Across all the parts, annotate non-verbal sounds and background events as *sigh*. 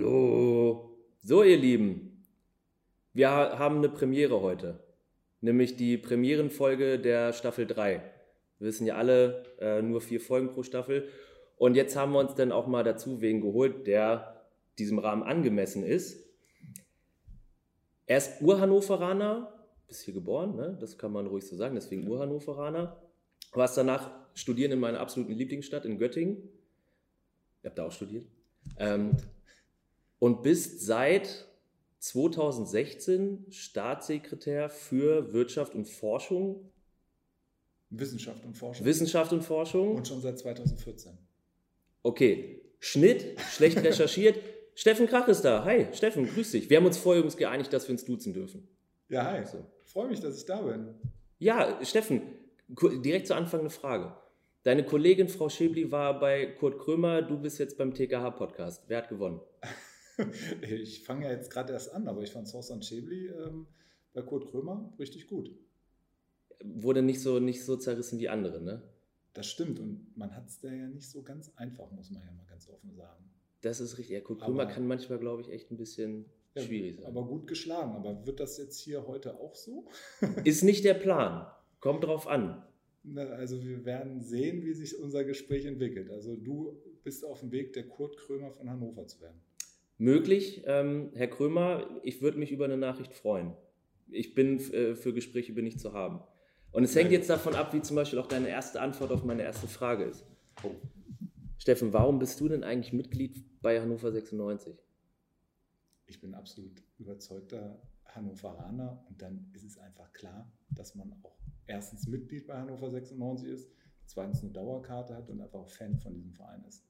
Hallo. So, ihr Lieben, wir haben eine Premiere heute, nämlich die Premierenfolge der Staffel 3. Wir wissen ja alle, äh, nur vier Folgen pro Staffel. Und jetzt haben wir uns dann auch mal dazu wen geholt, der diesem Rahmen angemessen ist. Er ist Urhannoveraner, bist hier geboren, ne? das kann man ruhig so sagen, deswegen Urhannoveraner. Warst danach studieren in meiner absoluten Lieblingsstadt in Göttingen. Ihr habt da auch studiert. Ähm, und bist seit 2016 Staatssekretär für Wirtschaft und Forschung. Wissenschaft und Forschung. Wissenschaft und Forschung. Und schon seit 2014. Okay. Schnitt, schlecht *laughs* recherchiert. Steffen Krach ist da. Hi, Steffen, grüß dich. Wir haben uns vorher übrigens geeinigt, dass wir uns duzen dürfen. Ja, hi. So. Freue mich, dass ich da bin. Ja, Steffen, direkt zu Anfang eine Frage. Deine Kollegin Frau Schäbli war bei Kurt Krömer, du bist jetzt beim TKH-Podcast. Wer hat gewonnen? *laughs* ich fange ja jetzt gerade erst an, aber ich fand Sorsan Schäbli ähm, bei Kurt Krömer richtig gut. Wurde nicht so, nicht so zerrissen wie andere, ne? Das stimmt und man hat es da ja nicht so ganz einfach, muss man ja mal ganz offen sagen. Das ist richtig. Ja, Kurt Krömer aber, kann manchmal, glaube ich, echt ein bisschen ja, schwierig sein. Aber gut geschlagen. Aber wird das jetzt hier heute auch so? *laughs* ist nicht der Plan. Kommt drauf an. Also wir werden sehen, wie sich unser Gespräch entwickelt. Also du bist auf dem Weg, der Kurt Krömer von Hannover zu werden. Möglich, ähm, Herr Krömer, ich würde mich über eine Nachricht freuen. Ich bin äh, für Gespräche bin ich zu haben. Und es hängt jetzt davon ab, wie zum Beispiel auch deine erste Antwort auf meine erste Frage ist. Oh. Steffen, warum bist du denn eigentlich Mitglied bei Hannover 96? Ich bin absolut überzeugter Hannoveraner und dann ist es einfach klar, dass man auch erstens Mitglied bei Hannover 96 ist, zweitens eine Dauerkarte hat und einfach auch Fan von diesem Verein ist.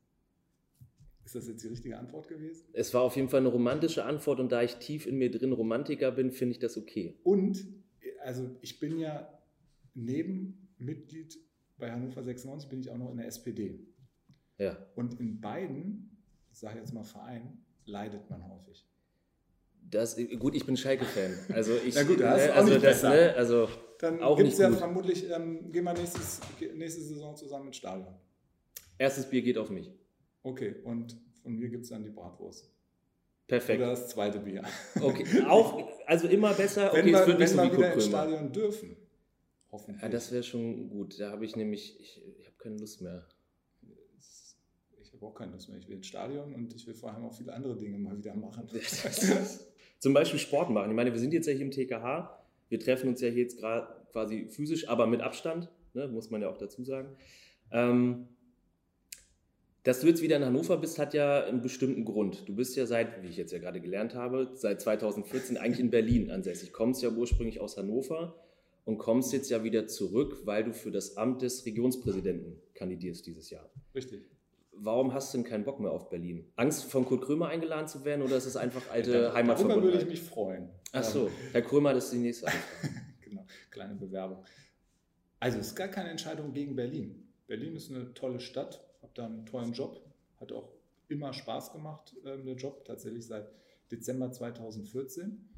Ist das jetzt die richtige Antwort gewesen? Es war auf jeden Fall eine romantische Antwort und da ich tief in mir drin Romantiker bin, finde ich das okay. Und, also ich bin ja neben Mitglied bei Hannover 96 bin ich auch noch in der SPD. Ja. Und in beiden, ich sage jetzt mal Verein, leidet man häufig. Das, gut, ich bin Schalke-Fan. Also *laughs* ich, Na gut, das ne, also das, ne, also Dann gibt es ja vermutlich, ähm, gehen wir nächstes, nächste Saison zusammen ins Stadion. Erstes Bier geht auf mich. Okay, und von mir gibt es dann die Bratwurst. Perfekt. Oder das zweite Bier. Okay, *laughs* auch, also immer besser. Wenn okay, wir, es wird wenn nicht so wir wieder ins Stadion dürfen. Hoffentlich. Ja, das wäre schon gut. Da habe ich nämlich, ich, ich habe keine Lust mehr. Ich habe auch keine Lust mehr. Ich will ins Stadion und ich will vor allem auch viele andere Dinge mal wieder machen. *laughs* Zum Beispiel Sport machen. Ich meine, wir sind jetzt ja hier im TKH. Wir treffen uns ja hier jetzt gerade quasi physisch, aber mit Abstand, ne, muss man ja auch dazu sagen. Ähm, dass du jetzt wieder in Hannover bist, hat ja einen bestimmten Grund. Du bist ja seit, wie ich jetzt ja gerade gelernt habe, seit 2014 eigentlich in Berlin ansässig. Kommst ja ursprünglich aus Hannover und kommst jetzt ja wieder zurück, weil du für das Amt des Regionspräsidenten kandidierst dieses Jahr. Richtig warum hast du denn keinen Bock mehr auf Berlin? Angst von Kurt Krömer eingeladen zu werden oder ist es einfach alte Heimatverbundenheit? Darüber würde ich mich freuen. Ach so, Herr Krömer, das ist die nächste Antwort. *laughs* genau, kleine Bewerbung. Also es ist gar keine Entscheidung gegen Berlin. Berlin ist eine tolle Stadt, habe da einen tollen Job, hat auch immer Spaß gemacht, ähm, der Job, tatsächlich seit Dezember 2014.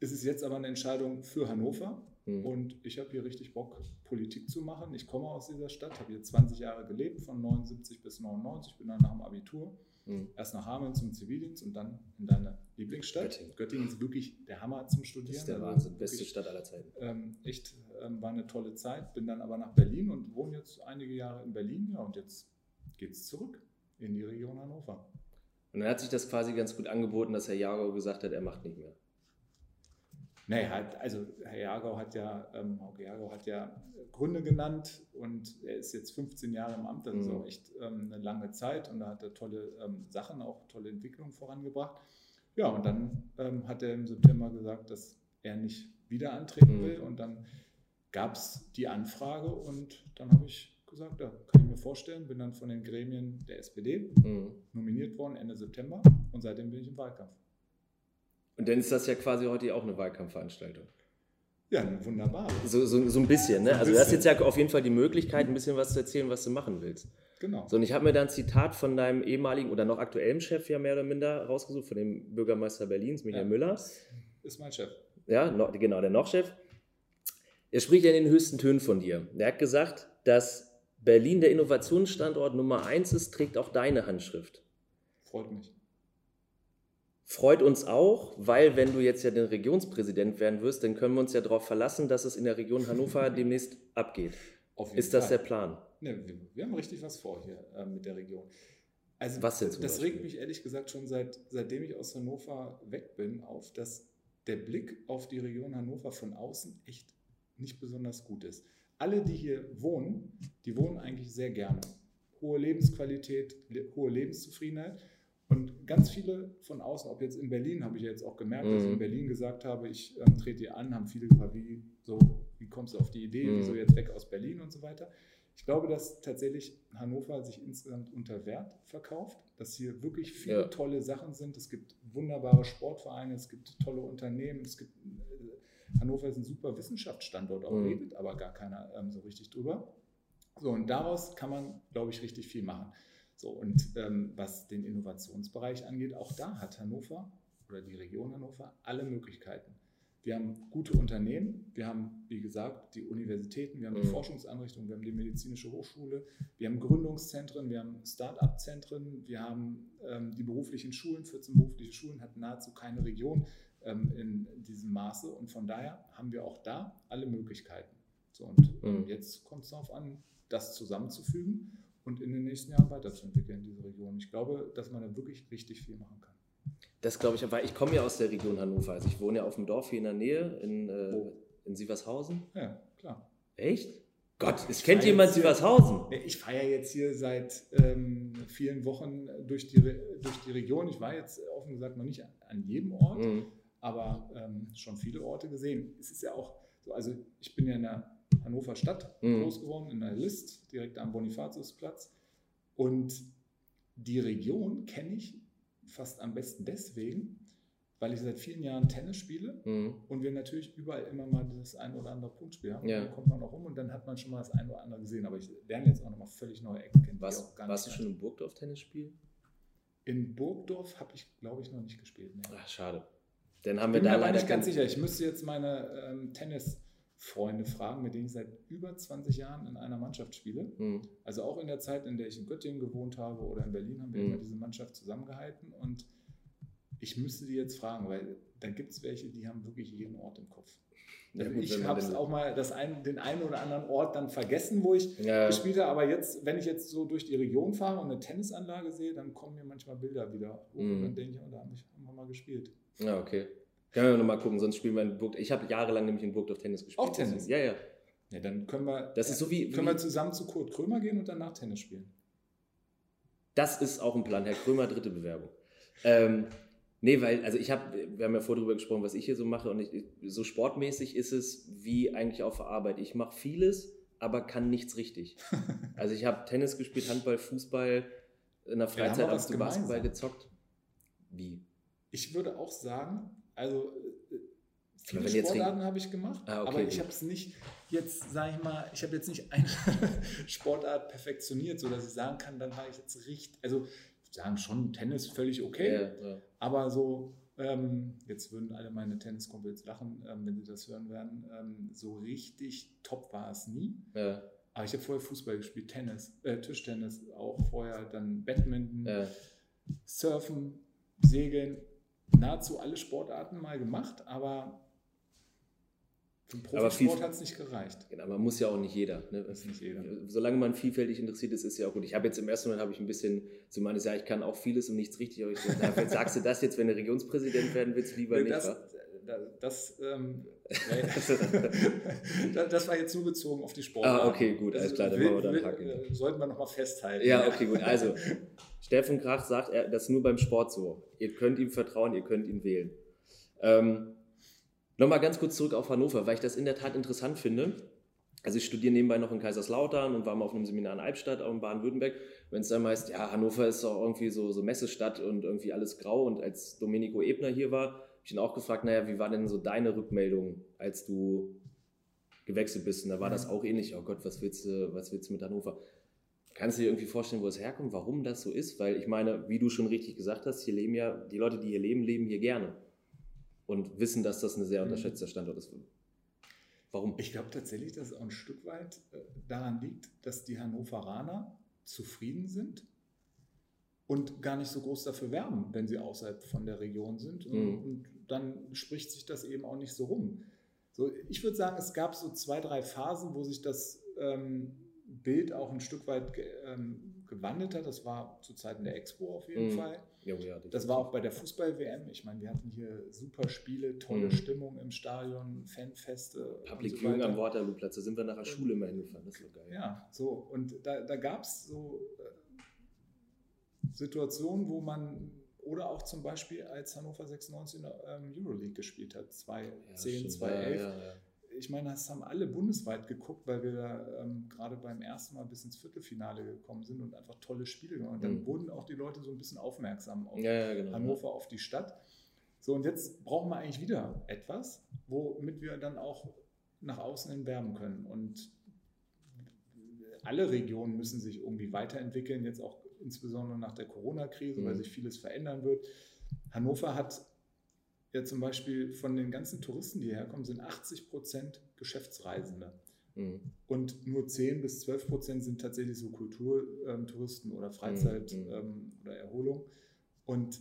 Ist es jetzt aber eine Entscheidung für Hannover, Mhm. Und ich habe hier richtig Bock, Politik zu machen. Ich komme aus dieser Stadt, habe hier 20 Jahre gelebt, von 79 bis 99, bin dann nach dem Abitur mhm. erst nach Hameln zum Zivildienst und dann in deine Lieblingsstadt. Göttingen. Göttingen ist wirklich der Hammer zum Studieren. Das ist der also Wahnsinn, also beste Stadt aller Zeiten. Ähm, echt, ähm, war eine tolle Zeit. Bin dann aber nach Berlin und wohne jetzt einige Jahre in Berlin. Ja, und jetzt geht es zurück in die Region Hannover. Und dann hat sich das quasi ganz gut angeboten, dass Herr Jago gesagt hat, er macht nicht mehr. Nee, halt, also Herr Jagau hat ja, ähm, Hauke Jagau hat ja Gründe genannt und er ist jetzt 15 Jahre im Amt, das ist mhm. auch echt ähm, eine lange Zeit und da hat er tolle ähm, Sachen, auch tolle Entwicklungen vorangebracht. Ja, und dann ähm, hat er im September gesagt, dass er nicht wieder antreten mhm. will und dann gab es die Anfrage und dann habe ich gesagt, ja, kann ich mir vorstellen, bin dann von den Gremien der SPD mhm. nominiert worden Ende September und seitdem bin ich im Wahlkampf. Und dann ist das ja quasi heute auch eine Wahlkampfveranstaltung. Ja, wunderbar. So, so, so ein bisschen, ne? Ein also du hast jetzt ja auf jeden Fall die Möglichkeit, ein bisschen was zu erzählen, was du machen willst. Genau. So, und ich habe mir da ein Zitat von deinem ehemaligen oder noch aktuellen Chef ja mehr oder minder rausgesucht, von dem Bürgermeister Berlins, Michael ja, Müller. Ist mein Chef. Ja, noch, genau, der Noch-Chef. Er spricht ja in den höchsten Tönen von dir. Er hat gesagt, dass Berlin der Innovationsstandort Nummer eins ist, trägt auch deine Handschrift. Freut mich. Freut uns auch, weil wenn du jetzt ja den Regionspräsident werden wirst, dann können wir uns ja darauf verlassen, dass es in der Region Hannover *laughs* demnächst abgeht. Ist das Fall. der Plan? Ne, wir, haben richtig was vor hier äh, mit der Region. Also was denn das regt mich ehrlich gesagt schon seit, seitdem ich aus Hannover weg bin auf, dass der Blick auf die Region Hannover von außen echt nicht besonders gut ist. Alle, die hier wohnen, die wohnen eigentlich sehr gerne. Hohe Lebensqualität, le hohe Lebenszufriedenheit. Und ganz viele von außen, ob jetzt in Berlin, habe ich ja jetzt auch gemerkt, mhm. dass ich in mhm. Berlin gesagt habe, ich ähm, trete hier an, haben viele gefragt, wie, so, wie kommst du auf die Idee, mhm. wieso jetzt weg aus Berlin und so weiter. Ich glaube, dass tatsächlich Hannover sich insgesamt unter Wert verkauft, dass hier wirklich viele ja. tolle Sachen sind. Es gibt wunderbare Sportvereine, es gibt tolle Unternehmen, es gibt äh, Hannover ist ein super Wissenschaftsstandort, auch mhm. redet aber gar keiner ähm, so richtig drüber. So, und daraus kann man, glaube ich, richtig viel machen. So, und ähm, was den Innovationsbereich angeht, auch da hat Hannover oder die Region Hannover alle Möglichkeiten. Wir haben gute Unternehmen, wir haben, wie gesagt, die Universitäten, wir haben die mhm. Forschungseinrichtungen, wir haben die medizinische Hochschule, wir haben Gründungszentren, wir haben Start-up-Zentren, wir haben ähm, die beruflichen Schulen, 14 berufliche Schulen hat nahezu keine Region ähm, in diesem Maße und von daher haben wir auch da alle Möglichkeiten. So, und ähm, mhm. jetzt kommt es darauf an, das zusammenzufügen und in den nächsten Jahren weiterzuentwickeln, diese Region. Ich glaube, dass man da wirklich richtig viel machen kann. Das glaube ich, weil ich komme ja aus der Region Hannover. Also ich wohne ja auf dem Dorf hier in der Nähe, in, äh, in Sievershausen. Ja, klar. Echt? Gott, es kennt jemand Sievershausen? Ich fahre ja jetzt hier seit ähm, vielen Wochen durch die, durch die Region. Ich war jetzt offen gesagt noch nicht an jedem Ort, mhm. Aber ähm, schon viele Orte gesehen. Es ist ja auch so, also ich bin ja in der Hannover Stadt mhm. groß geworden, in der List, direkt am Bonifatiusplatz. Und die Region kenne ich fast am besten deswegen, weil ich seit vielen Jahren Tennis spiele mhm. und wir natürlich überall immer mal das ein oder andere Punktspiel haben. Ja. Dann kommt man auch rum und dann hat man schon mal das ein oder andere gesehen. Aber ich lerne jetzt auch nochmal völlig neue Ecken kennen. Was, warst du schon im Burgdorf Tennis spielen? In Burgdorf habe ich, glaube ich, noch nicht gespielt. Nee. Ach, schade. Dann haben wir Bin da leider nicht ganz sicher. Ich müsste jetzt meine ähm, Tennisfreunde fragen, mit denen ich seit über 20 Jahren in einer Mannschaft spiele. Mhm. Also auch in der Zeit, in der ich in Göttingen gewohnt habe oder in Berlin, haben wir mhm. immer diese Mannschaft zusammengehalten und ich müsste die jetzt fragen, weil da gibt es welche, die haben wirklich jeden Ort im Kopf. Ja, gut, ich habe es auch mal das ein, den einen oder anderen Ort dann vergessen, wo ich ja. gespielt habe. Aber jetzt, wenn ich jetzt so durch die Region fahre und eine Tennisanlage sehe, dann kommen mir manchmal Bilder wieder hoch. Mhm. Und dann denke ich, oh, da haben wir mal gespielt. Ja, okay. Können wir nochmal gucken, sonst spielen wir in Burgdorf. Ich habe jahrelang nämlich in Burgdorf Tennis gespielt. Auch Tennis? Ja, ja. Ja, dann können wir, das ist so wie, können wie, wir zusammen zu Kurt Krömer gehen und danach Tennis spielen. Das ist auch ein Plan. Herr Krömer, dritte Bewerbung. Ähm, Nee, weil, also ich habe, wir haben ja vorher darüber gesprochen, was ich hier so mache und ich, so sportmäßig ist es wie eigentlich auf der Arbeit. Ich mache vieles, aber kann nichts richtig. *laughs* also ich habe Tennis gespielt, Handball, Fußball, in der Freizeit hast du Basketball gezockt. Wie? Ich würde auch sagen, also äh, viele Sportarten habe ich gemacht, ah, okay, aber ich habe es nicht jetzt, sage ich mal, ich habe jetzt nicht eine *laughs* Sportart perfektioniert, sodass ich sagen kann, dann war ich jetzt richtig, also sagen schon Tennis völlig okay, ja, ja. aber so, ähm, jetzt würden alle meine Tenniskumpels lachen, ähm, wenn sie das hören werden, ähm, so richtig top war es nie. Ja. Aber ich habe vorher Fußball gespielt, Tennis, äh, Tischtennis, auch vorher dann Badminton, Surfen, Segeln, nahezu alle Sportarten mal gemacht, aber für Profisport hat es nicht gereicht. Genau, man muss ja auch nicht jeder. Ne? Nicht jeder. Solange man vielfältig interessiert ist, ist ja auch gut. Ich habe jetzt im ersten Moment habe ich ein bisschen so meines, ja, ich kann auch vieles und nichts richtig. Aber ich dachte, sagst du das jetzt, wenn du Regionspräsident werden willst, lieber nee, das, nicht? Das, das, ähm, *laughs* das, war jetzt nur bezogen auf die Sportart. Ah, okay, gut, alles klar, dann machen wir dann Haken. Äh, sollten wir nochmal festhalten. Ja, okay, gut. Also, Steffen Krach sagt, er, das ist nur beim Sport so. Ihr könnt ihm vertrauen, ihr könnt ihn wählen. Ähm, Nochmal ganz kurz zurück auf Hannover, weil ich das in der Tat interessant finde. Also ich studiere nebenbei noch in Kaiserslautern und war mal auf einem Seminar in Albstadt, auch in Baden-Württemberg. Wenn es dann heißt, ja, Hannover ist doch irgendwie so, so Messestadt und irgendwie alles grau. Und als Domenico Ebner hier war, habe ich ihn auch gefragt, naja, wie war denn so deine Rückmeldung, als du gewechselt bist? Und da war das auch ähnlich. Oh Gott, was willst du, was willst du mit Hannover? Kannst du dir irgendwie vorstellen, wo es herkommt, warum das so ist? Weil ich meine, wie du schon richtig gesagt hast, hier leben ja, die Leute, die hier leben, leben hier gerne und wissen, dass das ein sehr mhm. unterschätzter Standort ist. Warum? Ich glaube tatsächlich, dass es auch ein Stück weit äh, daran liegt, dass die Hannoveraner zufrieden sind und gar nicht so groß dafür werben, wenn sie außerhalb von der Region sind. Mhm. Und dann spricht sich das eben auch nicht so rum. So, ich würde sagen, es gab so zwei, drei Phasen, wo sich das ähm, Bild auch ein Stück weit ähm, gewandelt hat. Das war zu Zeiten der Expo auf jeden Mhm. Fall. Jo, ja, Das war auch bei der Fußball-WM. Ich meine, wir hatten hier super Spiele, tolle Mhm. Stimmung im Stadion, Fanfeste. Public so Viewing weiter. am Waterloo-Platz. Da sind wir nach der Schule immer hingefahren. Das war geil. Ja, so. Und da, da gab es so äh, Situationen, wo man, oder auch zum Beispiel, als Hannover 96 in der ähm, Euroleague gespielt hat, 2010, stimmt. 2011. Ja, ja, ja. Ich meine, das haben alle bundesweit geguckt, weil wir da ähm, gerade beim ersten Mal bis ins Viertelfinale gekommen sind und einfach tolle Spiele gemacht haben. Und dann Mhm. wurden auch die Leute so ein bisschen aufmerksam auf Ja, ja, genau. Hannover auf die Stadt. So, und jetzt brauchen wir eigentlich wieder etwas, womit wir dann auch nach außen hin werben können. Und alle Regionen müssen sich irgendwie weiterentwickeln, jetzt auch insbesondere nach der Corona-Krise, weil Mhm. sich vieles verändern wird. Hannover hat ja zum Beispiel von den ganzen Touristen, die herkommen, sind 80 Prozent Geschäftsreisende. Mhm. Und nur 10 bis 12 Prozent sind tatsächlich so Kulturtouristen oder Freizeit Mhm. ähm, oder Erholung. Und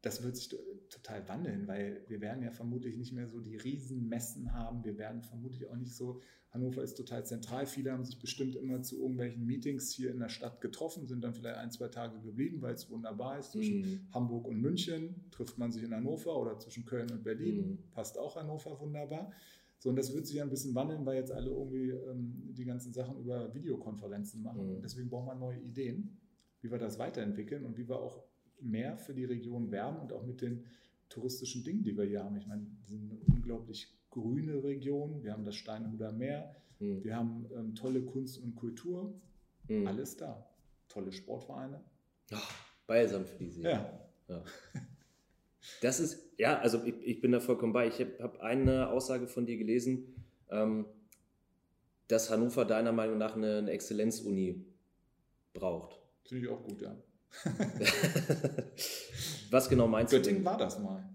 das wird sich total wandeln, weil wir werden ja vermutlich nicht mehr so die Riesenmessen haben. Wir werden vermutlich auch nicht so, Hannover ist total zentral. Viele haben sich bestimmt immer zu irgendwelchen Meetings hier in der Stadt getroffen, sind dann vielleicht ein, zwei Tage geblieben, weil es wunderbar ist. Zwischen Mhm. Hamburg und München trifft man sich in Hannover oder zwischen Köln und Berlin. Mhm. Passt auch Hannover wunderbar. So, und das wird sich ja ein bisschen wandeln, weil jetzt alle irgendwie ähm, die ganzen Sachen über Videokonferenzen machen. Mhm. Deswegen brauchen wir neue Ideen, wie wir das weiterentwickeln und wie wir auch mehr für die Region werben und auch mit den touristischen Dingen, die wir hier haben. Ich meine, wir sind eine unglaublich grüne Region. Wir haben das Steinhuder Meer. Mhm. Wir haben ähm, tolle Kunst und Kultur. Mhm. Alles da. Tolle Sportvereine. Ach, balsam für die Seele. Ja. Ja. Das ist, ja, also ich, ich bin da vollkommen bei. Ich habe hab eine Aussage von dir gelesen, ähm, dass Hannover deiner Meinung nach eine, eine Exzellenzuni braucht. Finde ich auch gut, ja. *laughs* Was genau meinst du Göttingen war das mal.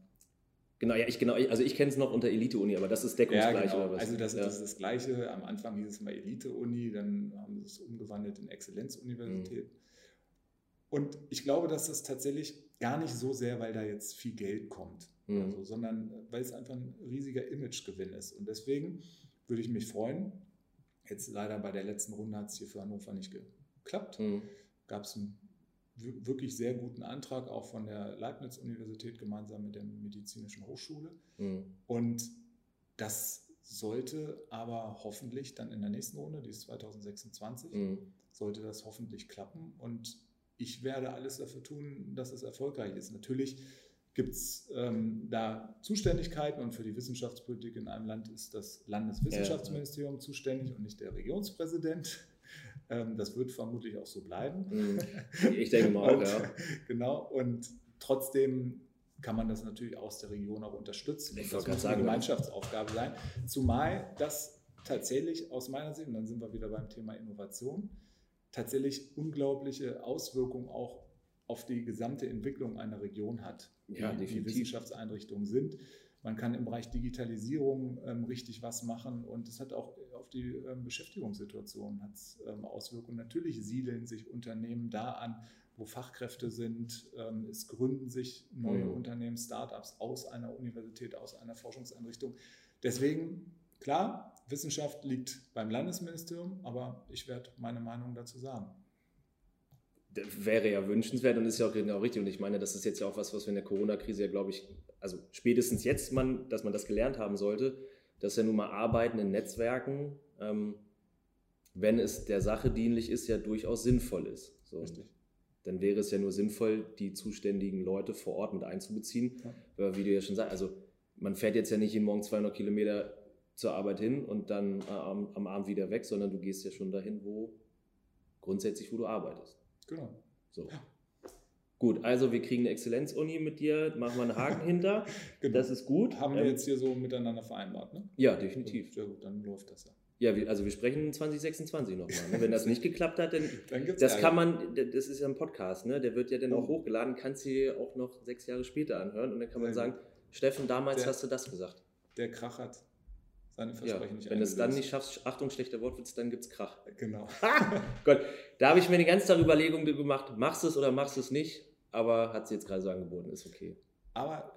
Genau, ja, ich genau, also ich kenne es noch unter Elite-Uni, aber das ist deckungsgleich genau. oder was? Also das, ja. das ist das Gleiche. Am Anfang hieß es mal Elite-Uni, dann haben sie es umgewandelt in Exzellenzuniversität. Mhm. Und ich glaube, dass das tatsächlich gar nicht so sehr, weil da jetzt viel Geld kommt, Mhm. oder so, sondern weil es einfach ein riesiger Imagegewinn ist. Und deswegen würde ich mich freuen. Jetzt leider bei der letzten Runde hat es hier für Hannover nicht geklappt. Mhm. Gab es einen wir- wirklich sehr guten Antrag auch von der Leibniz-Universität gemeinsam mit der Medizinischen Hochschule. Mhm. Und das sollte aber hoffentlich dann in der nächsten Runde, die ist 2026, Mhm. sollte das hoffentlich klappen. Und ich werde alles dafür tun, dass es erfolgreich ist. Natürlich gibt es ähm, da Zuständigkeiten und für die Wissenschaftspolitik in einem Land ist das Landeswissenschaftsministerium zuständig und nicht der Regierungspräsident. Ähm, das wird vermutlich auch so bleiben. Mhm. *laughs* Ich denke mal auch, Und- ja. Genau, und trotzdem kann man das natürlich aus der Region auch unterstützen. Ich das muss eine sagen, Gemeinschaftsaufgabe sein. Zumal das tatsächlich aus meiner Sicht, und dann sind wir wieder beim Thema Innovation, tatsächlich unglaubliche Auswirkungen auch auf die gesamte Entwicklung einer Region hat, Ja, wie die definitiv. Wissenschaftseinrichtungen sind. Man kann im Bereich Digitalisierung ähm, richtig was machen und es hat auch auf die ähm, Beschäftigungssituation hat's, ähm, Auswirkungen. Natürlich siedeln sich Unternehmen da an, wo Fachkräfte sind. Ähm, es gründen sich neue Mhm. Unternehmen, Startups aus einer Universität, aus einer Forschungseinrichtung. Deswegen, klar, Wissenschaft liegt beim Landesministerium, aber ich werde meine Meinung dazu sagen. Wäre ja wünschenswert und ist ja auch genau richtig. Und ich meine, das ist jetzt ja auch was, was wir in der Corona-Krise ja, glaube ich, also spätestens jetzt, man, dass man das gelernt haben sollte, dass ja nun mal Arbeiten in Netzwerken, ähm, wenn es der Sache dienlich ist, ja durchaus sinnvoll ist. So. Richtig. Dann wäre es ja nur sinnvoll, die zuständigen Leute vor Ort mit einzubeziehen. Ja. Aber wie du ja schon sagst, also man fährt jetzt ja nicht jeden Morgen 200 Kilometer zur Arbeit hin und dann äh, am, am Abend wieder weg, sondern du gehst ja schon dahin, wo grundsätzlich, wo du arbeitest. Genau. So. Gut, also wir kriegen eine Exzellenzuni mit dir, machen wir einen Haken hinter. *laughs* genau. Das ist gut. haben wir Ähm, jetzt hier so miteinander vereinbart, ne? Ja, definitiv. Sehr gut, dann läuft das ja. Ja, wir, also wir sprechen 2026 nochmal. Ne? Wenn das nicht geklappt hat, dann. *laughs* Dann gibt's Das Ärger. kann man, das ist ja ein Podcast, ne? Der wird ja dann auch Oh. hochgeladen, kannst du dir auch noch sechs Jahre später anhören und dann kann man sagen, Steffen, damals Der- hast du das gesagt. Der krachert seine Versprechen ja, nicht Wenn du es dann nicht schaffst, Achtung, schlechter Wortwitz, dann gibt es Krach. Genau. *laughs* Gott, da habe ich mir die ganze Zeit Überlegung gemacht, machst du es oder machst du es nicht, aber hat sie jetzt gerade so angeboten, ist okay. Aber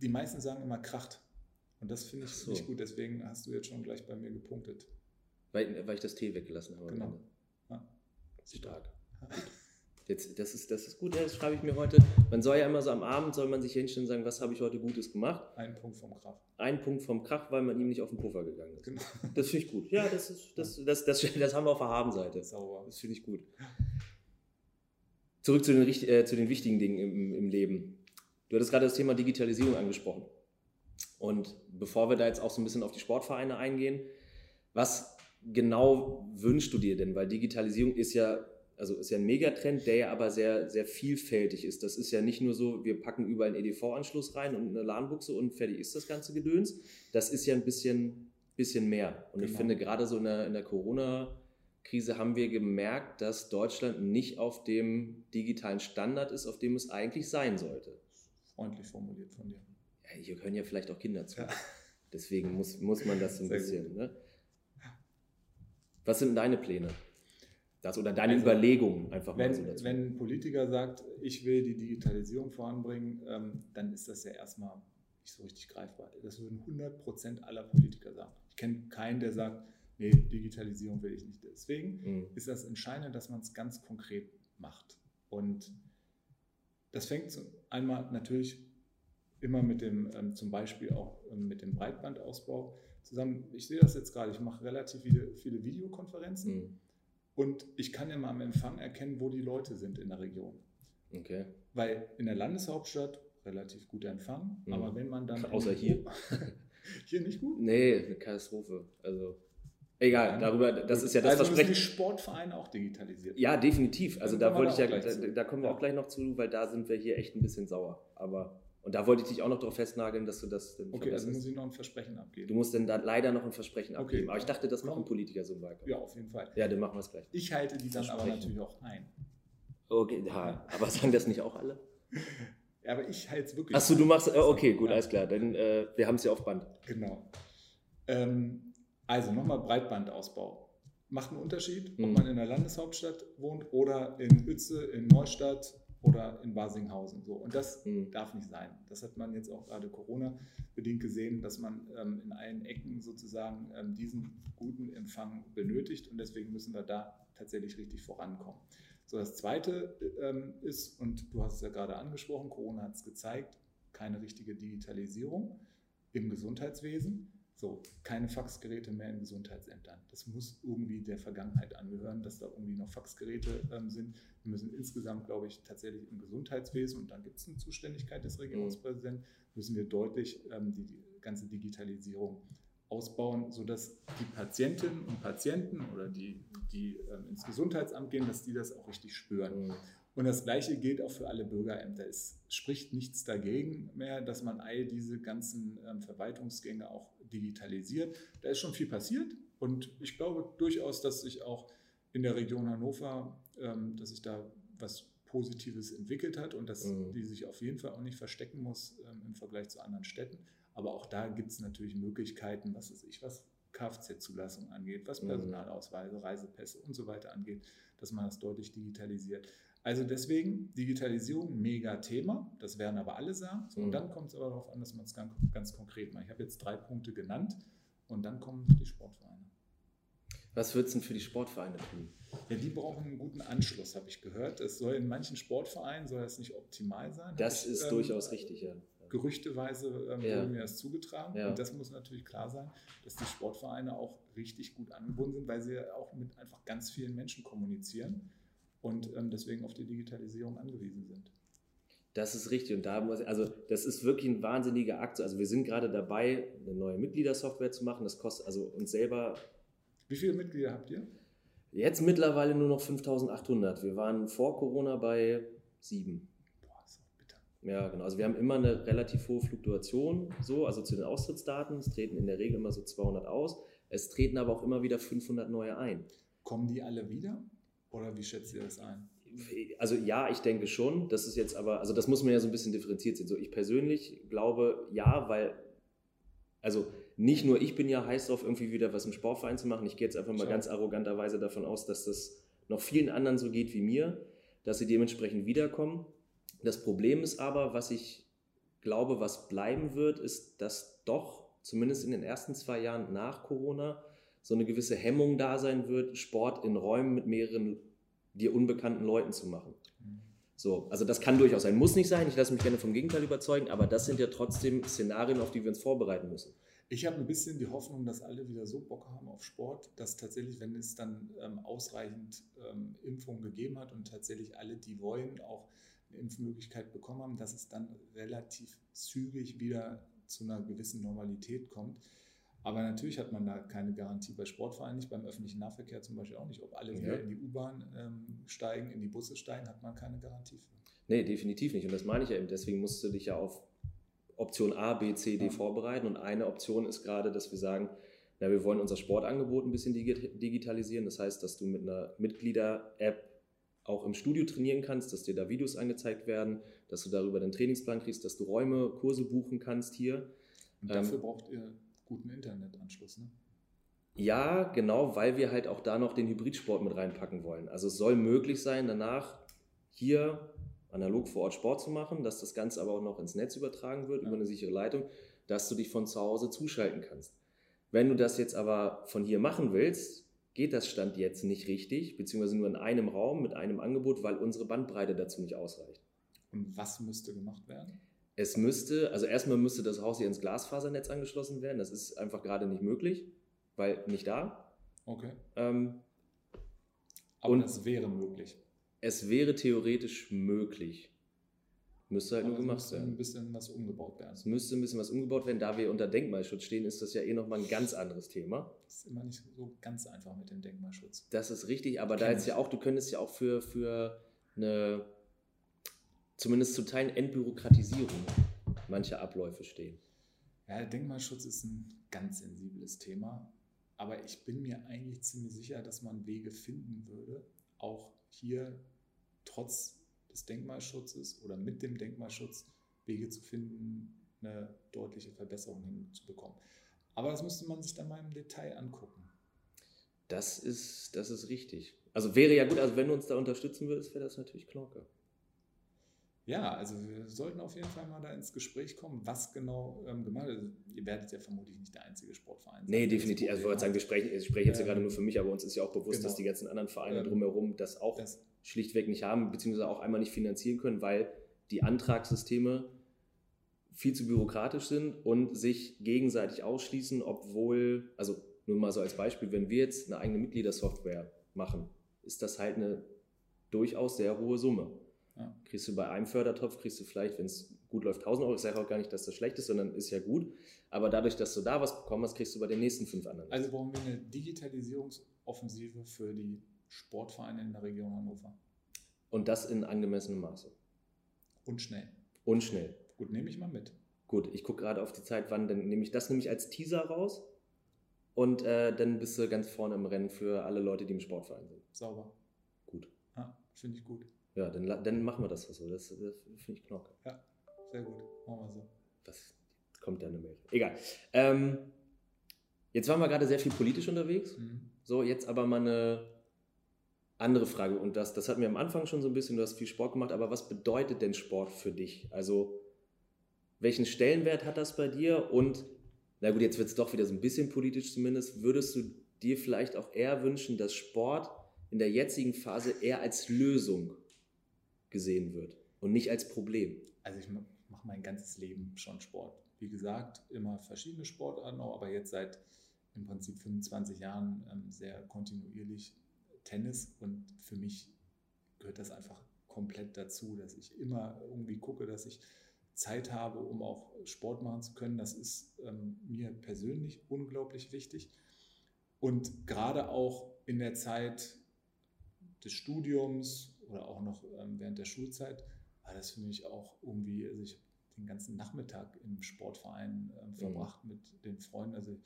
die meisten sagen immer kracht. Und das finde ich so. nicht gut, deswegen hast du jetzt schon gleich bei mir gepunktet. Weil, weil ich das T weggelassen habe. Genau. Ja. Stark. Jetzt, das, ist, das ist gut, das schreibe ich mir heute. Man soll ja immer so am Abend, soll man sich hinstellen und sagen, was habe ich heute Gutes gemacht? Ein Punkt vom Krach. Ein Punkt vom Krach, weil man ihm nicht auf den Puffer gegangen ist. Genau. Das finde ich gut. Ja, das, ist, das, das, das, das, haben wir auf der Habenseite. Sauber. Das finde ich gut. *laughs* Zurück zu den, äh, zu den wichtigen Dingen im, im Leben. Du hattest gerade das Thema Digitalisierung angesprochen. Und bevor wir da jetzt auch so ein bisschen auf die Sportvereine eingehen, was genau wünschst du dir denn? Weil Digitalisierung ist ja, also ist ja ein Megatrend, der ja aber sehr, sehr vielfältig ist. Das ist ja nicht nur so, wir packen überall einen EDV-Anschluss rein und eine LAN-Buchse und fertig ist das ganze Gedöns. Das ist ja ein bisschen, bisschen mehr. Und genau. ich finde, gerade so in der, in der Corona-Krise haben wir gemerkt, dass Deutschland nicht auf dem digitalen Standard ist, auf dem es eigentlich sein sollte. Freundlich formuliert von dir. Ja, hier können ja vielleicht auch Kinder zu. Ja. Deswegen muss, muss man das so ein Sehr bisschen. Ne? Was sind deine Pläne? Das oder deine also, Überlegungen einfach wenn, mal so dazu. Wenn ein Politiker sagt, ich will die Digitalisierung voranbringen, ähm, dann ist das ja erstmal nicht so richtig greifbar. Das würden 100 Prozent aller Politiker sagen. Ich kenne keinen, der sagt, nee, Digitalisierung will ich nicht. Deswegen mhm. ist das Entscheidende, dass man es ganz konkret macht. Und das fängt einmal natürlich immer mit dem, ähm, zum Beispiel auch ähm, mit dem Breitbandausbau zusammen. Ich sehe das jetzt gerade, ich mache relativ viele, viele Videokonferenzen mhm. und ich kann immer am Empfang erkennen, wo die Leute sind in der Region. Okay. Weil in der Landeshauptstadt relativ guter Empfang, mhm. aber wenn man dann. Außer hier. *laughs* hier nicht gut? Nee, eine Katastrophe. Also. Egal, darüber, das ist ja das also Versprechen. Also die Sportvereine auch digitalisiert. Ja, definitiv. Also da wollte ich ja, da, da, kommen wir auch gleich noch zu, weil da sind wir hier echt ein bisschen sauer. Aber und da wollte ich dich auch noch darauf festnageln, dass du das dann Okay, also muss ich noch ein Versprechen abgeben. Du musst dann da leider noch ein Versprechen okay. abgeben. Aber ich dachte, das machen Politiker so im Wahlkampf. Ja, auf jeden Fall. Ja, dann machen wir es gleich. Ich halte die dann aber natürlich auch ein. Okay, ja, aber sagen das nicht auch alle? *laughs* ja, aber ich halte es wirklich Achso, du machst, oh, okay, gut, alles klar. Dann, äh, wir haben es ja auf Band. Genau. Ähm, also nochmal Breitbandausbau. Macht einen Unterschied, ob mhm. man in der Landeshauptstadt wohnt oder in Uetze, in Neustadt, oder in Basinghausen. So. Und das mhm. darf nicht sein. Das hat man jetzt auch gerade Corona-bedingt gesehen, dass man ähm, in allen Ecken sozusagen ähm, diesen guten Empfang benötigt und deswegen müssen wir da tatsächlich richtig vorankommen. So, das Zweite ähm, ist, und du hast es ja gerade angesprochen, Corona hat es gezeigt, keine richtige Digitalisierung im Gesundheitswesen. So, keine Faxgeräte mehr in Gesundheitsämtern. Das muss irgendwie der Vergangenheit angehören, dass da irgendwie noch Faxgeräte ähm, sind. Wir müssen insgesamt, glaube ich, tatsächlich im Gesundheitswesen, und dann gibt es eine Zuständigkeit des Regierungspräsidenten, müssen wir deutlich ähm, die, die, ganze Digitalisierung ausbauen, sodass die Patientinnen und Patienten oder die, die ähm, ins Gesundheitsamt gehen, dass die das auch richtig spüren. Mhm. Und das Gleiche gilt auch für alle Bürgerämter. Es spricht nichts dagegen mehr, dass man all diese ganzen ähm, Verwaltungsgänge auch digitalisiert. Da ist schon viel passiert und ich glaube durchaus, dass sich auch in der Region Hannover, ähm, dass sich da was Positives entwickelt hat und dass mhm. die sich auf jeden Fall auch nicht verstecken muss ähm, im Vergleich zu anderen Städten. Aber auch da gibt es natürlich Möglichkeiten, was weiß ich, was Kfz-Zulassung angeht, was mhm. Personalausweise, Reisepässe und so weiter angeht, dass man das deutlich digitalisiert. Also deswegen Digitalisierung, mega Thema, das werden aber alle sagen. So, und mhm. dann kommt es aber darauf an, dass man es ganz, ganz konkret macht. Ich habe jetzt drei Punkte genannt und dann kommen die Sportvereine. Was würdest du denn für die Sportvereine tun? Ja, die brauchen einen guten Anschluss, habe ich gehört. Es soll in manchen Sportvereinen soll das nicht optimal sein. Das ich, ist ähm, durchaus richtig, ja. Gerüchteweise ähm, ja. wurde mir das zugetragen. Ja. Und das muss natürlich klar sein, dass die Sportvereine auch richtig gut angebunden sind, weil sie ja auch mit einfach ganz vielen Menschen kommunizieren und ähm, deswegen auf die Digitalisierung angewiesen sind. Das ist richtig und da muss also das ist wirklich ein wahnsinniger Akt. Also wir sind gerade dabei, eine neue Mitgliedersoftware zu machen. Das kostet also uns selber. Wie viele Mitglieder habt ihr? Jetzt mittlerweile nur noch 5.800. Wir waren vor Corona bei sieben. Boah, ist auch bitter. Ja, genau. Also wir haben immer eine relativ hohe Fluktuation, so also zu den Austrittsdaten. Es treten in der Regel immer so 200 aus. Es treten aber auch immer wieder 500 neue ein. Kommen die alle wieder? Oder wie schätzt ihr das ein? Also ja, ich denke schon. Das ist jetzt aber, also das muss man ja so ein bisschen differenziert sehen. So ich persönlich glaube ja, weil, also nicht nur ich bin ja heiß drauf, irgendwie wieder was im Sportverein zu machen. Ich gehe jetzt einfach mal Ich ganz arroganterweise davon aus, dass das noch vielen anderen so geht wie mir, dass sie dementsprechend wiederkommen. Das Problem ist aber, was ich glaube, was bleiben wird, ist, dass doch zumindest in den ersten zwei Jahren nach Corona so eine gewisse Hemmung da sein wird, Sport in Räumen mit mehreren dir unbekannten Leuten zu machen. So, also das kann durchaus sein, muss nicht sein. Ich lasse mich gerne vom Gegenteil überzeugen, aber das sind ja trotzdem Szenarien, auf die wir uns vorbereiten müssen. Ich habe ein bisschen die Hoffnung, dass alle wieder so Bock haben auf Sport, dass tatsächlich, wenn es dann ähm, ausreichend ähm, Impfungen gegeben hat und tatsächlich alle, die wollen, auch eine Impfmöglichkeit bekommen haben, dass es dann relativ zügig wieder zu einer gewissen Normalität kommt. Aber natürlich hat man da keine Garantie bei Sportvereinen nicht, beim öffentlichen Nahverkehr zum Beispiel auch nicht. Ob alle Ja. wieder in die U-Bahn ähm, steigen, in die Busse steigen, hat man keine Garantie für. Nee, definitiv nicht. Und das meine ich ja eben. Deswegen musst du dich ja auf Option A, B, C, D Ja. vorbereiten. Und eine Option ist gerade, dass wir sagen, na, wir wollen unser Sportangebot ein bisschen digi- digitalisieren. Das heißt, dass du mit einer Mitglieder-App auch im Studio trainieren kannst, dass dir da Videos angezeigt werden, dass du darüber den Trainingsplan kriegst, dass du Räume, Kurse buchen kannst hier. Und Ähm, dafür braucht ihr guten Internetanschluss. Ne? Ja, genau, weil wir halt auch da noch den Hybridsport mit reinpacken wollen. Also es soll möglich sein, danach hier analog vor Ort Sport zu machen, dass das Ganze aber auch noch ins Netz übertragen wird Ja. über eine sichere Leitung, dass du dich von zu Hause zuschalten kannst. Wenn du das jetzt aber von hier machen willst, geht das Stand jetzt nicht richtig, beziehungsweise nur in einem Raum mit einem Angebot, weil unsere Bandbreite dazu nicht ausreicht. Und was müsste gemacht werden? Es müsste, also erstmal müsste das Haus hier ins Glasfasernetz angeschlossen werden. Das ist einfach gerade nicht möglich, weil nicht da. Okay. Ähm, Aber Und- das wäre möglich. Es wäre theoretisch möglich. Müsste halt Aber nur es gemacht müsste werden. ein bisschen was umgebaut werden. Es müsste ein bisschen was umgebaut werden. Da wir unter Denkmalschutz stehen, ist das ja eh nochmal ein ganz anderes Thema. Das ist immer nicht so ganz einfach mit dem Denkmalschutz. Das ist richtig, aber da jetzt ja auch, du könntest ja auch für, für eine zumindest zu Teilen Entbürokratisierung mancher Abläufe stehen. Ja, Denkmalschutz ist ein ganz sensibles Thema, aber ich bin mir eigentlich ziemlich sicher, dass man Wege finden würde, auch hier trotz des Denkmalschutzes oder mit dem Denkmalschutz Wege zu finden, eine deutliche Verbesserung hinzubekommen. Aber das müsste man sich dann mal im Detail angucken. Das ist, das ist richtig. Also wäre ja gut, also wenn du uns da unterstützen würdest, wäre das natürlich Knorke. Ja, also wir sollten auf jeden Fall mal da ins Gespräch kommen, was genau ähm, gemacht wird. Also, ihr werdet ja vermutlich nicht der einzige Sportverein sein. Nee, definitiv. Also ich wollte sagen, sprechen, ich spreche jetzt ja gerade nur für mich, aber uns ist ja auch bewusst, genau. dass die ganzen anderen Vereine drumherum das auch. Das, schlichtweg nicht haben, beziehungsweise auch einmal nicht finanzieren können, weil die Antragssysteme viel zu bürokratisch sind und sich gegenseitig ausschließen, obwohl, also nur mal so als Beispiel, wenn wir jetzt eine eigene Mitgliedersoftware machen, ist das halt eine durchaus sehr hohe Summe. Ja. Kriegst du bei einem Fördertopf, kriegst du vielleicht, wenn es gut läuft, 1000 Euro. Ich sage auch gar nicht, dass das schlecht ist, sondern ist ja gut. Aber dadurch, dass du da was bekommen hast, kriegst du bei den nächsten fünf anderen. also brauchen wir eine Digitalisierungsoffensive für die Sportvereine in der Region Hannover. und das in angemessenem Maße. Und schnell. Und schnell. Gut, nehme ich mal mit. Gut, ich gucke gerade auf die Zeit, wann, dann nehme ich das nämlich als Teaser raus. Und äh, dann bist du ganz vorne im Rennen für alle Leute, die im Sportverein sind. Sauber. Gut. Ja, finde ich gut. Ja, dann, dann machen wir das so. Das, das finde ich knorke. Sehr gut. Machen wir so. Was kommt da eine Mail? Egal. Ähm, jetzt waren wir gerade sehr viel politisch unterwegs. Mhm. So, jetzt aber mal eine andere Frage. Und das, das hatten wir am Anfang schon so ein bisschen, du hast viel Sport gemacht, aber was bedeutet denn Sport für dich? Also, welchen Stellenwert hat das bei dir? Und, na gut, jetzt wird es doch wieder so ein bisschen politisch zumindest. Würdest du dir vielleicht auch eher wünschen, dass Sport in der jetzigen Phase eher als Lösung gesehen wird und nicht als Problem? Also ich mache mein ganzes Leben schon Sport. Wie gesagt, immer verschiedene Sportarten, aber jetzt seit im Prinzip 25 Jahren ähm, sehr kontinuierlich Tennis und für mich gehört das einfach komplett dazu, dass ich immer irgendwie gucke, dass ich Zeit habe, um auch Sport machen zu können. Das ist ähm, mir persönlich unglaublich wichtig. Und gerade auch in der Zeit des Studiums oder auch noch ähm, während der Schulzeit war das für mich auch irgendwie, also ich habe den ganzen Nachmittag im Sportverein ähm, verbracht mit den Freunden. Also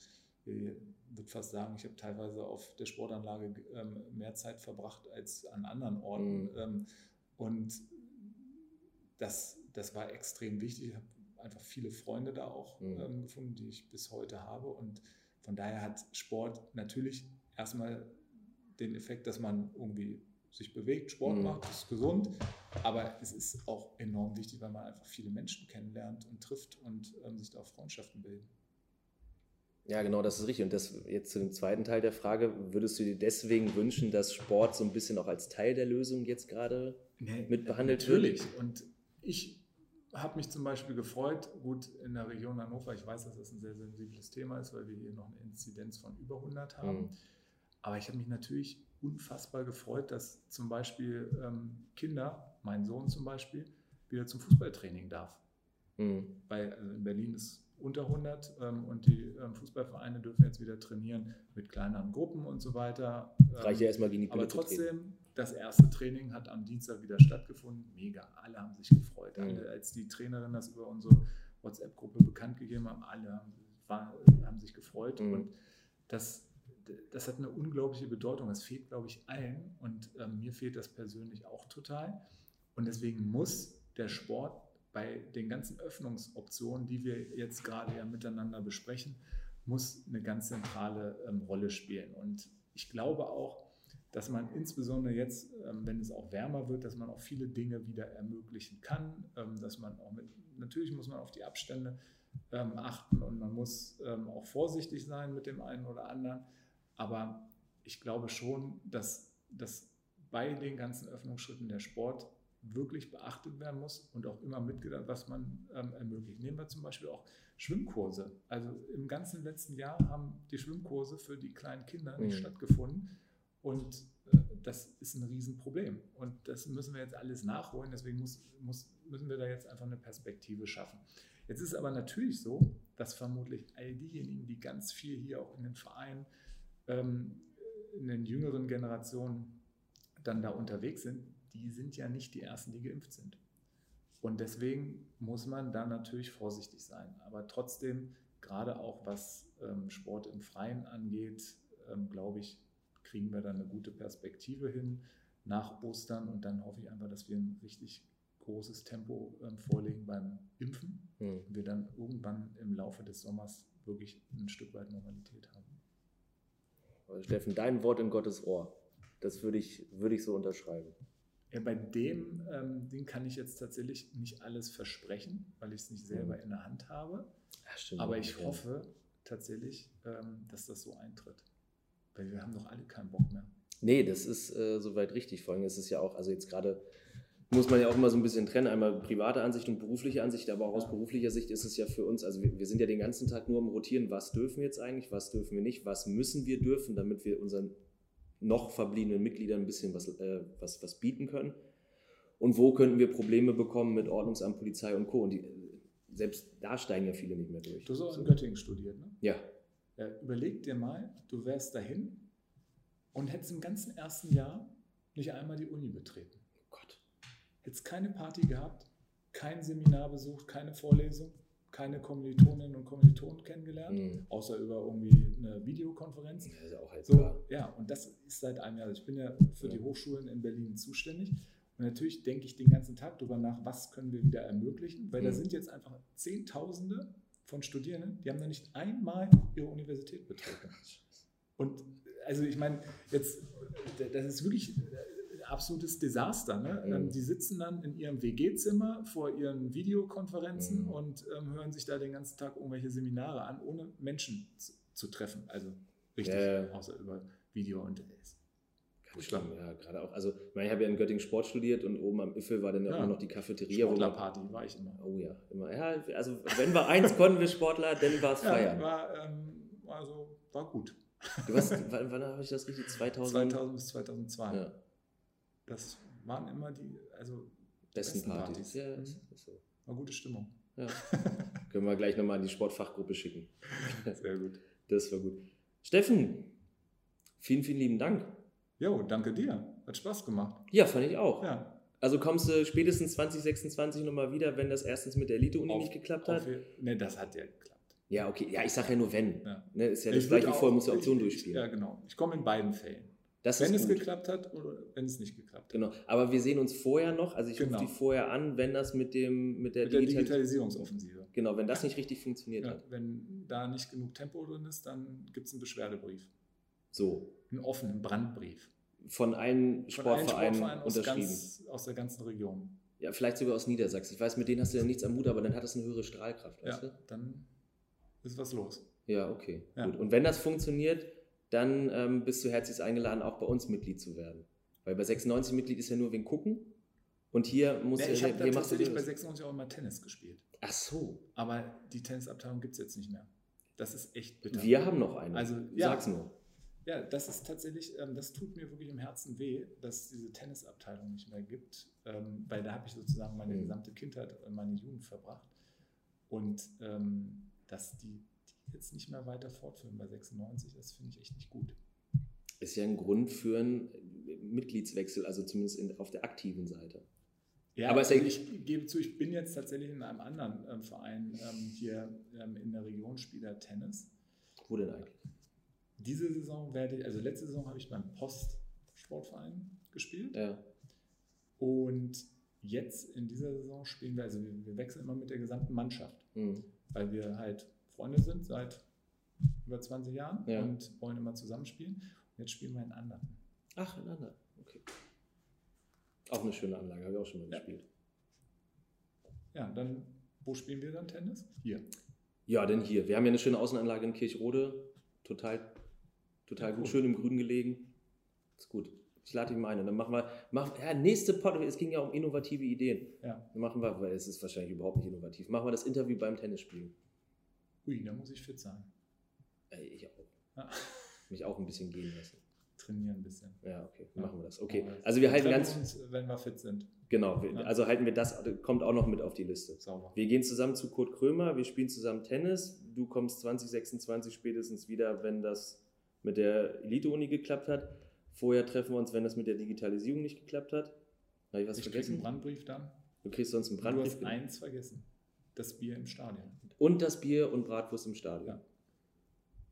ich würde fast sagen, ich habe teilweise auf der Sportanlage ähm, mehr Zeit verbracht als an anderen Orten. Mhm. Ähm, und das, das war extrem wichtig. Ich habe einfach viele Freunde da auch mhm. ähm, gefunden, die ich bis heute habe. Und von daher hat Sport natürlich erstmal den Effekt, dass man irgendwie sich bewegt, Sport mhm. macht, ist gesund. Aber es ist auch enorm wichtig, weil man einfach viele Menschen kennenlernt und trifft und ähm, sich da auch Freundschaften bilden. Ja, genau, das ist richtig. Und das jetzt zu dem zweiten Teil der Frage, würdest du dir deswegen wünschen, dass Sport so ein bisschen auch als Teil der Lösung jetzt gerade nee, mit behandelt natürlich. wird? Natürlich. Und ich habe mich zum Beispiel gefreut, gut, in der Region Hannover, ich weiß, dass das ein sehr sensibles Thema ist, weil wir hier noch eine Inzidenz von über 100 haben. Mhm. Aber ich habe mich natürlich unfassbar gefreut, dass zum Beispiel ähm, Kinder, mein Sohn zum Beispiel, wieder zum Fußballtraining darf. Mhm. Weil also in Berlin ist unter 100 ähm, und die ähm, Fußballvereine dürfen jetzt wieder trainieren mit kleineren Gruppen und so weiter. Reicht ja erstmal gegen die Pille Aber trotzdem, das erste Training hat am Dienstag wieder stattgefunden. Mega, alle haben sich gefreut. Mhm. Alle, als die Trainerin das über unsere WhatsApp-Gruppe bekannt gegeben haben, alle waren, haben sich gefreut. Mhm. Und das das hat eine unglaubliche Bedeutung. Das fehlt, glaube ich, allen und äh, mir fehlt das persönlich auch total. Und deswegen muss der Sport bei den ganzen Öffnungsoptionen, die wir jetzt gerade ja miteinander besprechen, muss eine ganz zentrale ähm, Rolle spielen. Und ich glaube auch, dass man insbesondere jetzt, ähm, wenn es auch wärmer wird, dass man auch viele Dinge wieder ermöglichen kann, ähm, dass man auch mit, natürlich muss man auf die Abstände ähm, achten und man muss ähm, auch vorsichtig sein mit dem einen oder anderen. Aber ich glaube schon, dass, dass bei den ganzen Öffnungsschritten der Sport wirklich beachtet werden muss und auch immer mitgedacht, was man ähm, ermöglicht. Nehmen wir zum Beispiel auch Schwimmkurse. Also im ganzen letzten Jahr haben die Schwimmkurse für die kleinen Kinder nicht mhm. stattgefunden und äh, das ist ein Riesenproblem. Und das müssen wir jetzt alles nachholen. Deswegen muss, muss, müssen wir da jetzt einfach eine Perspektive schaffen. Jetzt ist es aber natürlich so, dass vermutlich all diejenigen, die ganz viel hier auch in den Vereinen ähm, in den jüngeren Generationen dann da unterwegs sind, die sind ja nicht die Ersten, die geimpft sind. Und deswegen muss man da natürlich vorsichtig sein. Aber trotzdem, gerade auch was ähm, Sport im Freien angeht, ähm, glaube ich, kriegen wir da eine gute Perspektive hin nach Ostern. Und dann hoffe ich einfach, dass wir ein richtig großes Tempo ähm, vorlegen beim Impfen. Mhm. Und wir dann irgendwann im Laufe des Sommers wirklich ein Stück weit Normalität haben. Also Steffen, dein Wort in Gottes Ohr. Das würde ich, würde ich so unterschreiben. Ja, bei dem ähm, Ding kann ich jetzt tatsächlich nicht alles versprechen, weil ich es nicht selber mhm. in der Hand habe. Ja, stimmt, Aber ich ja. hoffe tatsächlich, ähm, dass das so eintritt. Weil wir haben doch alle keinen Bock mehr. Nee, das ist äh, soweit richtig. Vor allem ist es ja auch, also jetzt gerade muss man ja auch immer so ein bisschen trennen, einmal private Ansicht und berufliche Ansicht, aber auch aus beruflicher Sicht ist es ja für uns, also wir, wir, sind ja den ganzen Tag nur am Rotieren, was dürfen wir jetzt eigentlich, was dürfen wir nicht, was müssen wir dürfen, damit wir unseren noch verbliebenen Mitgliedern ein bisschen was, äh, was, was bieten können. Und wo könnten wir Probleme bekommen mit Ordnungsamt, Polizei und Co. Und die, selbst da steigen ja viele nicht mehr durch. Du hast auch in Göttingen studiert, ne? Ja. ja. Überleg dir mal, du wärst dahin und hättest im ganzen ersten Jahr nicht einmal die Uni betreten. Jetzt keine Party gehabt, kein Seminar besucht, keine Vorlesung, keine Kommilitoninnen und Kommilitonen kennengelernt, mhm. außer über irgendwie eine Videokonferenz. Ja, ist auch halt so, ja, und das ist seit einem Jahr. Also ich bin ja für ja. die Hochschulen in Berlin zuständig. Und natürlich denke ich den ganzen Tag darüber nach, was können wir wieder ermöglichen, weil mhm. da sind jetzt einfach Zehntausende von Studierenden, die haben noch nicht einmal ihre Universität betreten. *laughs* Und also ich meine, jetzt, das ist wirklich absolutes Desaster. Ne? Mhm. Ähm, die sitzen dann in ihrem WG-Zimmer vor ihren Videokonferenzen mhm. und ähm, hören sich da den ganzen Tag irgendwelche Seminare an, ohne Menschen zu, zu treffen. Also richtig, äh. außer über Video und Schlimm, ja, gerade auch. Also, ich, meine, ich habe ja in Göttingen Sport studiert und oben am Iffel war dann ja. auch noch die Cafeteria. Sportlerparty war ich immer. Oh ja, immer. Ja, also, wenn wir eins *laughs* konnten, wir Sportler, dann war es ja, feiern. War, ähm, also, war gut. Du hast, wann, wann habe ich das richtig? *laughs* 2000? 2000 bis 2002. Ja. Das waren immer die, also besten, besten Partys. Partys. Ja, mhm. so. War gute Stimmung. Ja. *laughs* Können wir gleich nochmal in die Sportfachgruppe schicken. *laughs* Sehr gut. Das war gut. Steffen, vielen, vielen lieben Dank. Jo, danke dir. Hat Spaß gemacht. Ja, fand ich auch. Ja. Also kommst du spätestens 2026 nochmal wieder, wenn das erstens mit der Elite-Uni nicht geklappt hat? Ne, das hat ja geklappt. Ja, okay. Ja, ich sage ja nur wenn. Ja. Ne, ist ja das gleiche wie vorher, muss ja Option durchspielen. Ja, genau. Ich komme in beiden Fällen. Das wenn es gut. geklappt hat oder wenn es nicht geklappt hat. Genau. Aber wir sehen uns vorher noch, also ich Genau. rufe die vorher an, wenn das mit dem mit der, Mit der Digital Digitalisierungsoffensive. Genau, wenn das nicht richtig funktioniert Ja, hat. wenn da nicht genug Tempo drin ist, dann gibt es einen Beschwerdebrief. So. Einen offenen Brandbrief. Von allen Sportvereinen aus, unterschrieben. ganz, aus der ganzen Region. Ja, vielleicht sogar aus Niedersachsen. Ich weiß, mit denen hast du ja nichts am Hut, aber dann hat das eine höhere Strahlkraft, Ja, weißt du? dann ist was los. Ja, okay. Ja. Gut. Und wenn das funktioniert, dann ähm, bist du herzlich eingeladen, auch bei uns Mitglied zu werden. Weil bei 96 Mitglied ist ja nur wegen gucken. Und hier muss Ja, ich habe hier machst du tatsächlich bei das. 96 auch immer Tennis gespielt. Ach so. Aber die Tennisabteilung gibt es jetzt nicht mehr. Das ist echt bitter. Wir haben noch eine. Also, ja. Sag's nur. Ja, das ist tatsächlich, ähm, das tut mir wirklich im Herzen weh, dass es diese Tennisabteilung nicht mehr gibt, ähm, weil da habe ich sozusagen meine Mhm. gesamte Kindheit, äh, meine Jugend verbracht. Und ähm, dass die jetzt nicht mehr weiter fortführen bei 96, das finde ich echt nicht gut. Ist ja ein Grund für einen Mitgliedswechsel, also zumindest in, auf der aktiven Seite. Ja, Aber ist ich gebe zu, ich bin jetzt tatsächlich in einem anderen ähm, Verein ähm, hier ähm, in der Region, Spieler Tennis. Wo denn eigentlich? Diese Saison werde ich, also letzte Saison habe ich beim Post-Sportverein gespielt. Ja. Und jetzt in dieser Saison spielen wir, also wir, wir wechseln immer mit der gesamten Mannschaft, Hm. weil wir halt Freunde sind seit über 20 Jahren Ja. und wollen immer zusammenspielen. Und jetzt spielen wir in anderen. Ach, in anderen. Okay. Auch eine schöne Anlage, habe ich auch schon mal Ja. gespielt. Ja, dann, wo spielen wir dann Tennis? Hier. Ja, denn hier. Wir haben ja eine schöne Außenanlage in Kirchrode. Total, total Ja, gut, schön im Grün gelegen. Ist gut. Ich lade dich mal ein und dann machen wir, machen, ja, nächste Podcast, es ging ja um innovative Ideen. Ja. Dann machen wir, weil es ist wahrscheinlich überhaupt nicht innovativ, machen wir das Interview beim Tennisspielen. Ui, da muss ich fit sein. Ey, ich auch. Ja. *laughs* Mich auch ein bisschen gehen lassen. Trainieren ein bisschen. Ja, okay, Ja. machen wir das. Okay, also wir halten ganz, uns, wenn wir fit sind. genau, wir, Ja. also halten wir das, kommt auch noch mit auf die Liste. Sauber. Wir gehen zusammen zu Kurt Krömer, wir spielen zusammen Tennis. Du kommst 2026 spätestens wieder, wenn das mit der Elite-Uni geklappt hat. Vorher treffen wir uns, wenn das mit der Digitalisierung nicht geklappt hat. Habe ich was ich vergessen? einen Brandbrief dann. Du kriegst sonst einen Du Brandbrief. hast eins vergessen. Das Bier im Stadion. Und das Bier und Bratwurst im Stadion. Ja.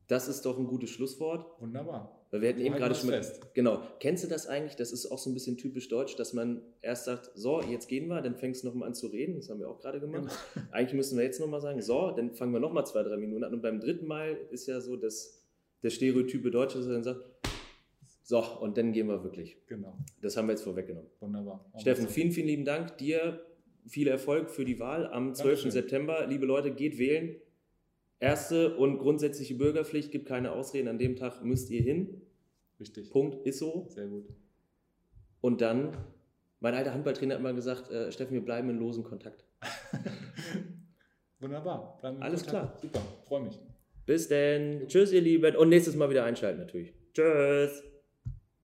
Das ist doch ein gutes Schlusswort. Wunderbar. Weil wir hatten eben gerade schon mal. Genau. Kennst du das eigentlich? Das ist auch so ein bisschen typisch deutsch, dass man erst sagt, so, jetzt gehen wir, dann fängst du nochmal an zu reden. Das haben wir auch gerade gemacht. Genau. *laughs* Eigentlich müssen wir jetzt nochmal sagen, so, dann fangen wir nochmal zwei, drei Minuten an. Und beim dritten Mal ist ja so das, der stereotype Deutsche, dass er dann sagt, so, und dann gehen wir wirklich. Genau. Das haben wir jetzt vorweggenommen. Wunderbar. Steffen, vielen, vielen lieben Dank. Dir viel Erfolg für die Wahl am 12. Dankeschön. September. Liebe Leute, geht wählen. Erste und grundsätzliche Bürgerpflicht, gibt keine Ausreden. An dem Tag müsst ihr hin. Richtig. Punkt, ist so. Sehr gut. Und dann, mein alter Handballtrainer hat immer gesagt, äh, Steffen, wir bleiben in losen Kontakt. *laughs* Wunderbar. Alles Kontakt. Super. Freue mich. Bis denn. Tschüss, ihr Lieben. Und nächstes Mal wieder einschalten natürlich. Tschüss.